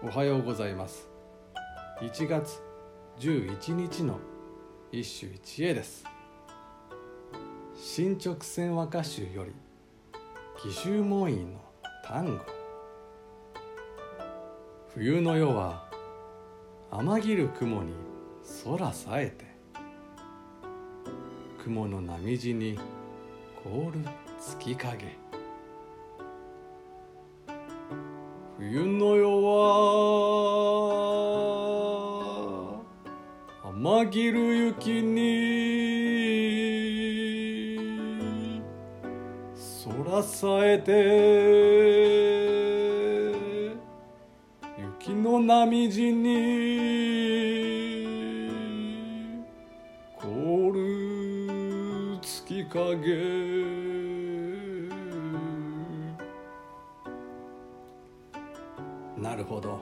おはようございます。1月11日の一首一会です。新直線和歌集より紀州門院の単語。冬の夜は雨ぎる雲に空さえて。雲の波地に凍る月影。冬の夜は雨ぎる雪に空さえて雪の波地に凍る月影。なるほど。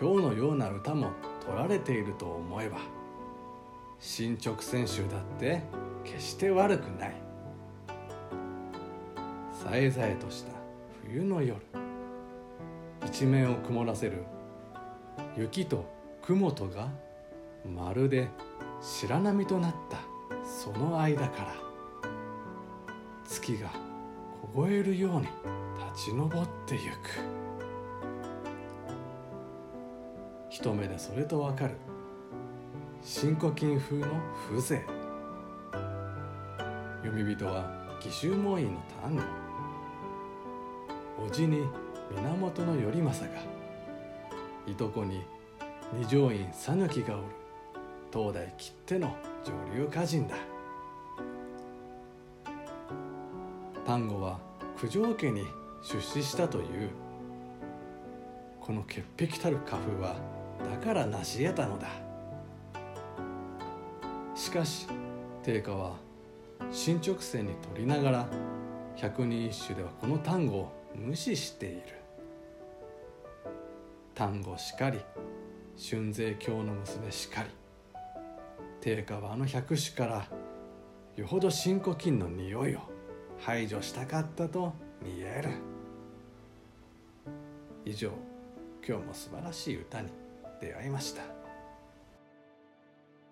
今日のような歌も取られていると思えば。新直線集だって決して悪くない。さえざえとした冬の夜。一面を曇らせる。雪と雲とがまるで白波となった。その間から。月が凍えるように立ち上ってゆく。一目でそれとわかる。新古今風の風情。読み人は紀州門院の丹後叔父に源頼政が。いとこに二条院讃岐がおる。東大きっての女流歌人だ。丹後は九条家に出資したという。この潔癖たる家風はだから成し得たのだ。しかし定家は新直線に取りながら百人一首ではこの単語を無視している。単語しかり春税教の娘しかり。定家はあの百首からよほど新古今の匂いを排除したかったと見える。以上今日も素晴らしい歌に出会いました。